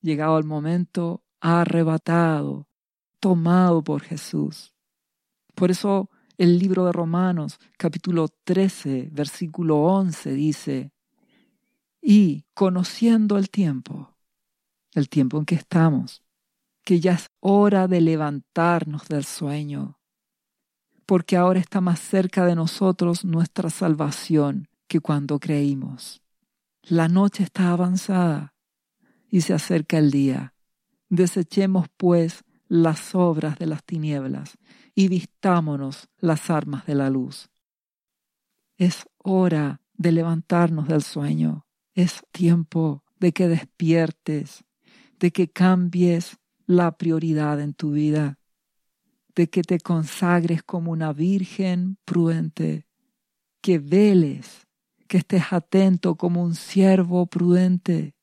[SPEAKER 1] Llegado el momento, arrebatado, tomado por Jesús. Por eso el libro de Romanos, capítulo 13, versículo 11, dice, y conociendo el tiempo, el tiempo en que estamos, que ya es hora de levantarnos del sueño, porque ahora está más cerca de nosotros nuestra salvación que cuando creímos. La noche está avanzada y se acerca el día. Desechemos, pues, las obras de las tinieblas y vistámonos las armas de la luz. Es hora de levantarnos del sueño. Es tiempo de que despiertes, de que cambies la prioridad en tu vida, de que te consagres como una virgen prudente, que veles, que estés atento como un siervo prudente,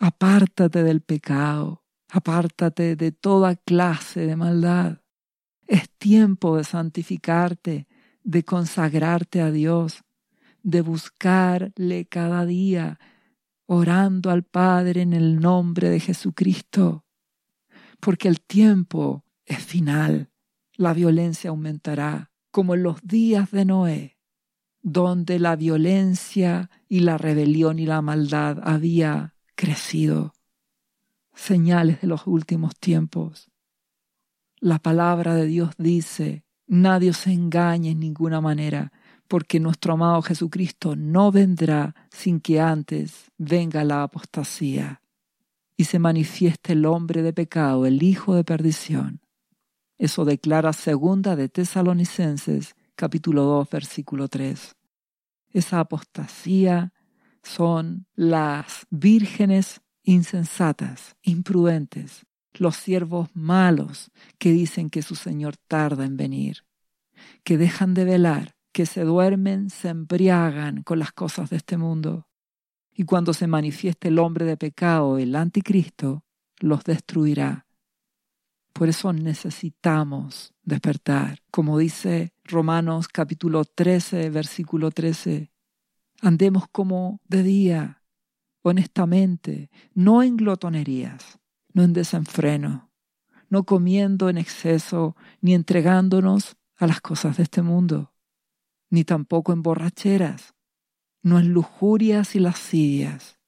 [SPEAKER 1] Apártate del pecado, apártate de toda clase de maldad. Es tiempo de santificarte, de consagrarte a Dios, de buscarle cada día, orando al Padre en el nombre de Jesucristo, porque el tiempo es final, la violencia aumentará, como en los días de Noé, donde la violencia y la rebelión y la maldad había crecido. Señales de los últimos tiempos. La palabra de Dios dice, nadie se engañe en ninguna manera, porque nuestro amado Jesucristo no vendrá sin que antes venga la apostasía y se manifieste el hombre de pecado, el hijo de perdición. Eso declara segunda de Tesalonicenses capítulo 2 versículo 3. Esa apostasía son las vírgenes insensatas, imprudentes, los siervos malos que dicen que su Señor tarda en venir, que dejan de velar, que se duermen, se embriagan con las cosas de este mundo. Y cuando se manifieste el hombre de pecado, el anticristo, los destruirá. Por eso necesitamos despertar. Como dice Romanos capítulo 13, versículo 13, andemos como de día, honestamente, no en glotonerías, no en desenfreno, no comiendo en exceso, ni entregándonos a las cosas de este mundo, ni tampoco en borracheras, no en lujurias y lascivias.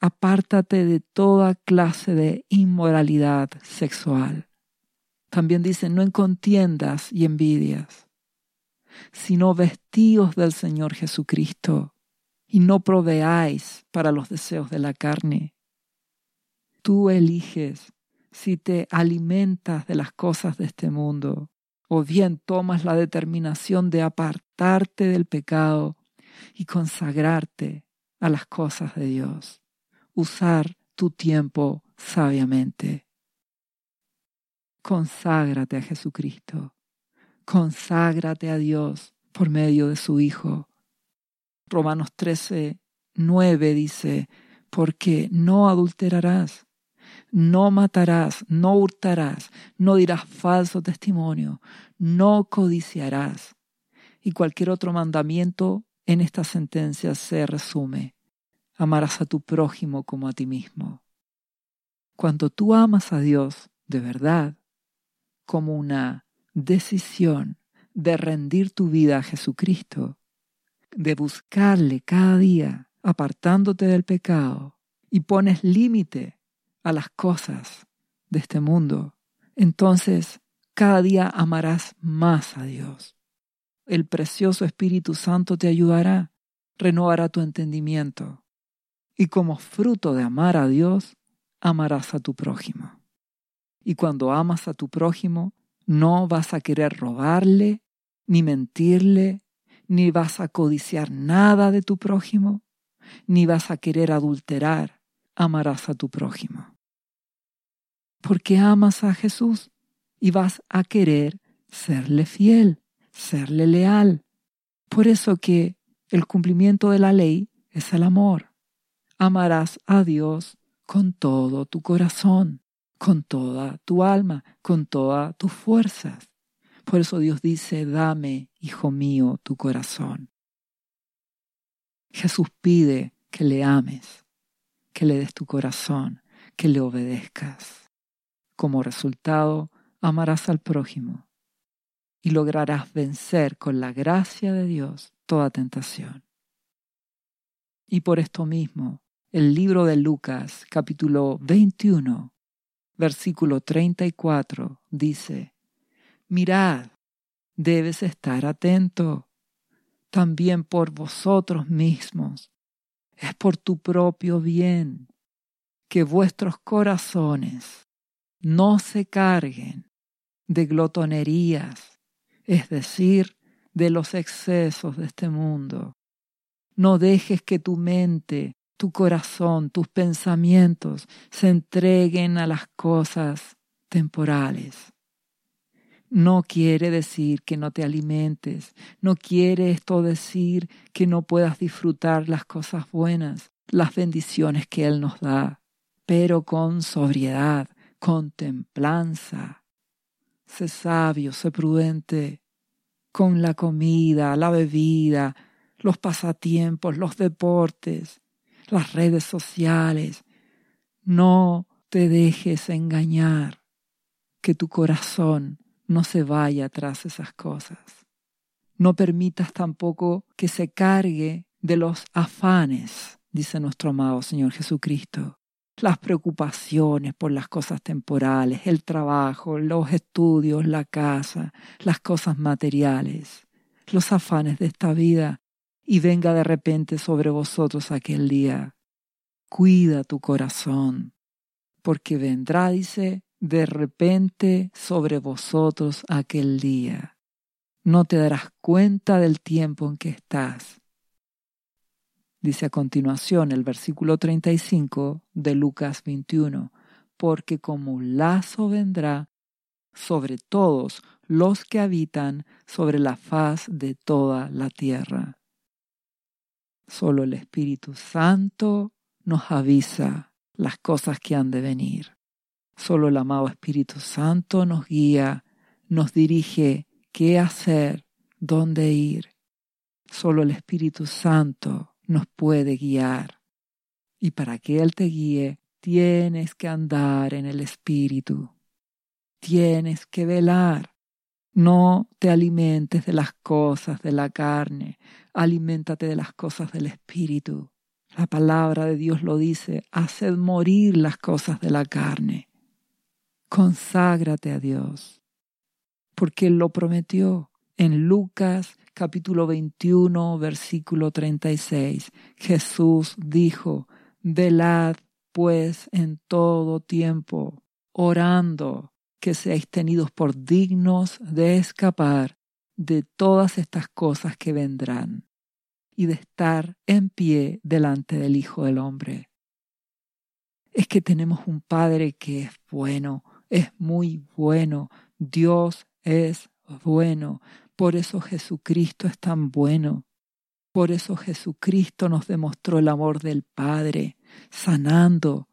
[SPEAKER 1] Apártate de toda clase de inmoralidad sexual. También dice, no en contiendas y envidias, sino vestidos del Señor Jesucristo, y no proveáis para los deseos de la carne Tú eliges si te alimentas de las cosas de este mundo o bien tomas la determinación de apartarte del pecado y consagrarte a las cosas de Dios. Usar tu tiempo sabiamente. Conságrate a Jesucristo. Conságrate a Dios por medio de su Hijo. Romanos 13, 9 dice, porque no adulterarás no matarás, no hurtarás, no dirás falso testimonio, no codiciarás. Y cualquier otro mandamiento en esta sentencia se resume. Amarás a tu prójimo como a ti mismo. Cuando tú amas a Dios de verdad, como una decisión de rendir tu vida a Jesucristo, de buscarle cada día, apartándote del pecado, y pones límite a las cosas de este mundo, entonces cada día amarás más a Dios. El precioso Espíritu Santo te ayudará, renovará tu entendimiento. Y como fruto de amar a Dios, amarás a tu prójimo. Y cuando amas a tu prójimo, no vas a querer robarle, ni mentirle, ni vas a codiciar nada de tu prójimo, ni vas a querer adulterar, amarás a tu prójimo. Porque amas a Jesús y vas a querer serle fiel, serle leal. Por eso que el cumplimiento de la ley es el amor. Amarás a Dios con todo tu corazón, con toda tu alma, con todas tus fuerzas. Por eso Dios dice, dame, hijo mío, tu corazón. Jesús pide que le ames que le des tu corazón, que le obedezcas. Como resultado, amarás al prójimo y lograrás vencer con la gracia de Dios toda tentación. Y por esto mismo, el libro de Lucas, capítulo 21, versículo 34, dice, Mirad, debes estar atento también por vosotros mismos es por tu propio bien que vuestros corazones no se carguen de glotonerías, es decir, de los excesos de este mundo. No dejes que tu mente, tu corazón, tus pensamientos se entreguen a las cosas temporales. No quiere decir que no te alimentes, no quiere esto decir que no puedas disfrutar las cosas buenas, las bendiciones que Él nos da. pero con sobriedad, con templanza. Sé sabio, sé prudente con la comida, la bebida, los pasatiempos, los deportes, las redes sociales. No te dejes engañar, que tu corazón no se vaya tras esas cosas. No permitas tampoco que se cargue de los afanes, dice nuestro amado Señor Jesucristo. Las preocupaciones por las cosas temporales, el trabajo, los estudios, la casa, las cosas materiales, los afanes de esta vida, y venga de repente sobre vosotros aquel día. Cuida tu corazón, porque vendrá, dice, de repente sobre vosotros aquel día. No te darás cuenta del tiempo en que estás. Dice a continuación el versículo 35 de Lucas 21, porque como un lazo vendrá sobre todos los que habitan sobre la faz de toda la tierra. Solo el Espíritu Santo nos avisa las cosas que han de venir. Solo el amado Espíritu Santo nos guía, nos dirige qué hacer, dónde ir. Solo el Espíritu Santo nos puede guiar. Y para que Él te guíe, tienes que andar en el Espíritu. Tienes que velar. No te alimentes de las cosas de la carne, aliméntate de las cosas del Espíritu. La palabra de Dios lo dice, haced morir las cosas de la carne conságrate a Dios, porque Él lo prometió. En Lucas capítulo 21, versículo 36, Jesús dijo, velad pues en todo tiempo, orando que seáis tenidos por dignos de escapar de todas estas cosas que vendrán y de estar en pie delante del Hijo del Hombre. Es que tenemos un Padre que es bueno, es muy bueno, Dios es bueno, por eso Jesucristo es tan bueno. Por eso Jesucristo nos demostró el amor del Padre, sanando,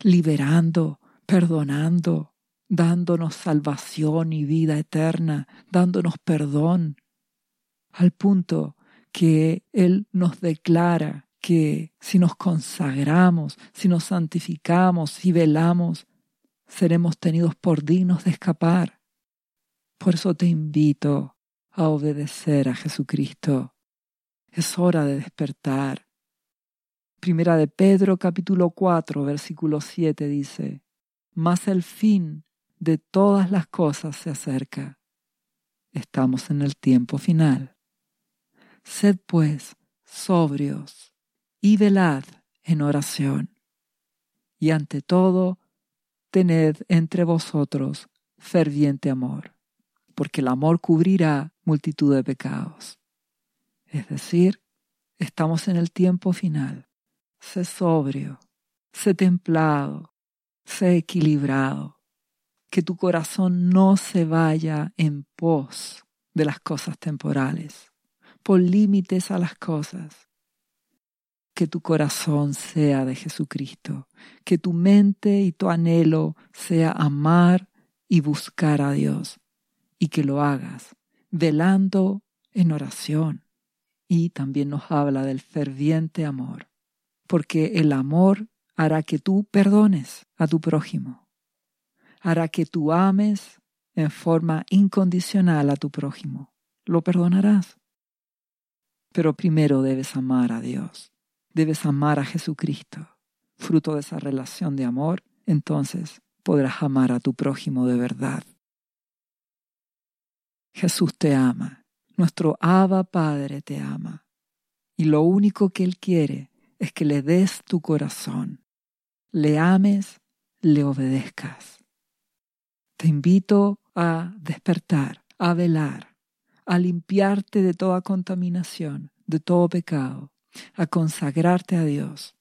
[SPEAKER 1] liberando, perdonando, dándonos salvación y vida eterna, dándonos perdón, al punto que Él nos declara que si nos consagramos, si nos santificamos, si velamos, seremos tenidos por dignos de escapar. Por eso te invito a obedecer a Jesucristo. Es hora de despertar. Primera de Pedro capítulo 4 versículo 7 dice, Mas el fin de todas las cosas se acerca. Estamos en el tiempo final. Sed pues sobrios y velad en oración. Y ante todo, tened entre vosotros ferviente amor, porque el amor cubrirá multitud de pecados. Es decir, estamos en el tiempo final. Sé sobrio, sé templado, sé equilibrado, que tu corazón no se vaya en pos de las cosas temporales. Pon límites a las cosas que tu corazón sea de Jesucristo, que tu mente y tu anhelo sea amar y buscar a Dios, y que lo hagas velando en oración. Y también nos habla del ferviente amor, porque el amor hará que tú perdones a tu prójimo, hará que tú ames en forma incondicional a tu prójimo, lo perdonarás. Pero primero debes amar a Dios debes amar a Jesucristo. Fruto de esa relación de amor, entonces podrás amar a tu prójimo de verdad. Jesús te ama, nuestro Abba Padre te ama, y lo único que Él quiere es que le des tu corazón, le ames, le obedezcas. Te invito a despertar, a velar, a limpiarte de toda contaminación, de todo pecado, a consagrarte a Dios.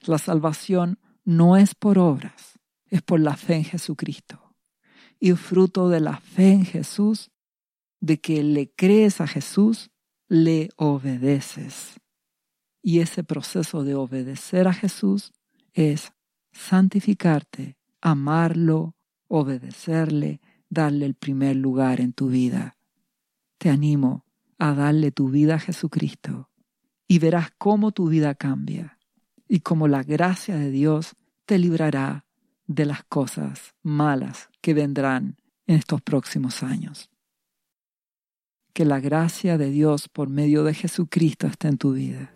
[SPEAKER 1] La salvación no es por obras, es por la fe en Jesucristo. Y fruto de la fe en Jesús, de que le crees a Jesús, le obedeces. Y ese proceso de obedecer a Jesús es santificarte, amarlo, obedecerle, darle el primer lugar en tu vida. Te animo a darle tu vida a Jesucristo y verás cómo tu vida cambia y cómo la gracia de Dios te librará de las cosas malas que vendrán en estos próximos años. Que la gracia de Dios por medio de Jesucristo esté en tu vida.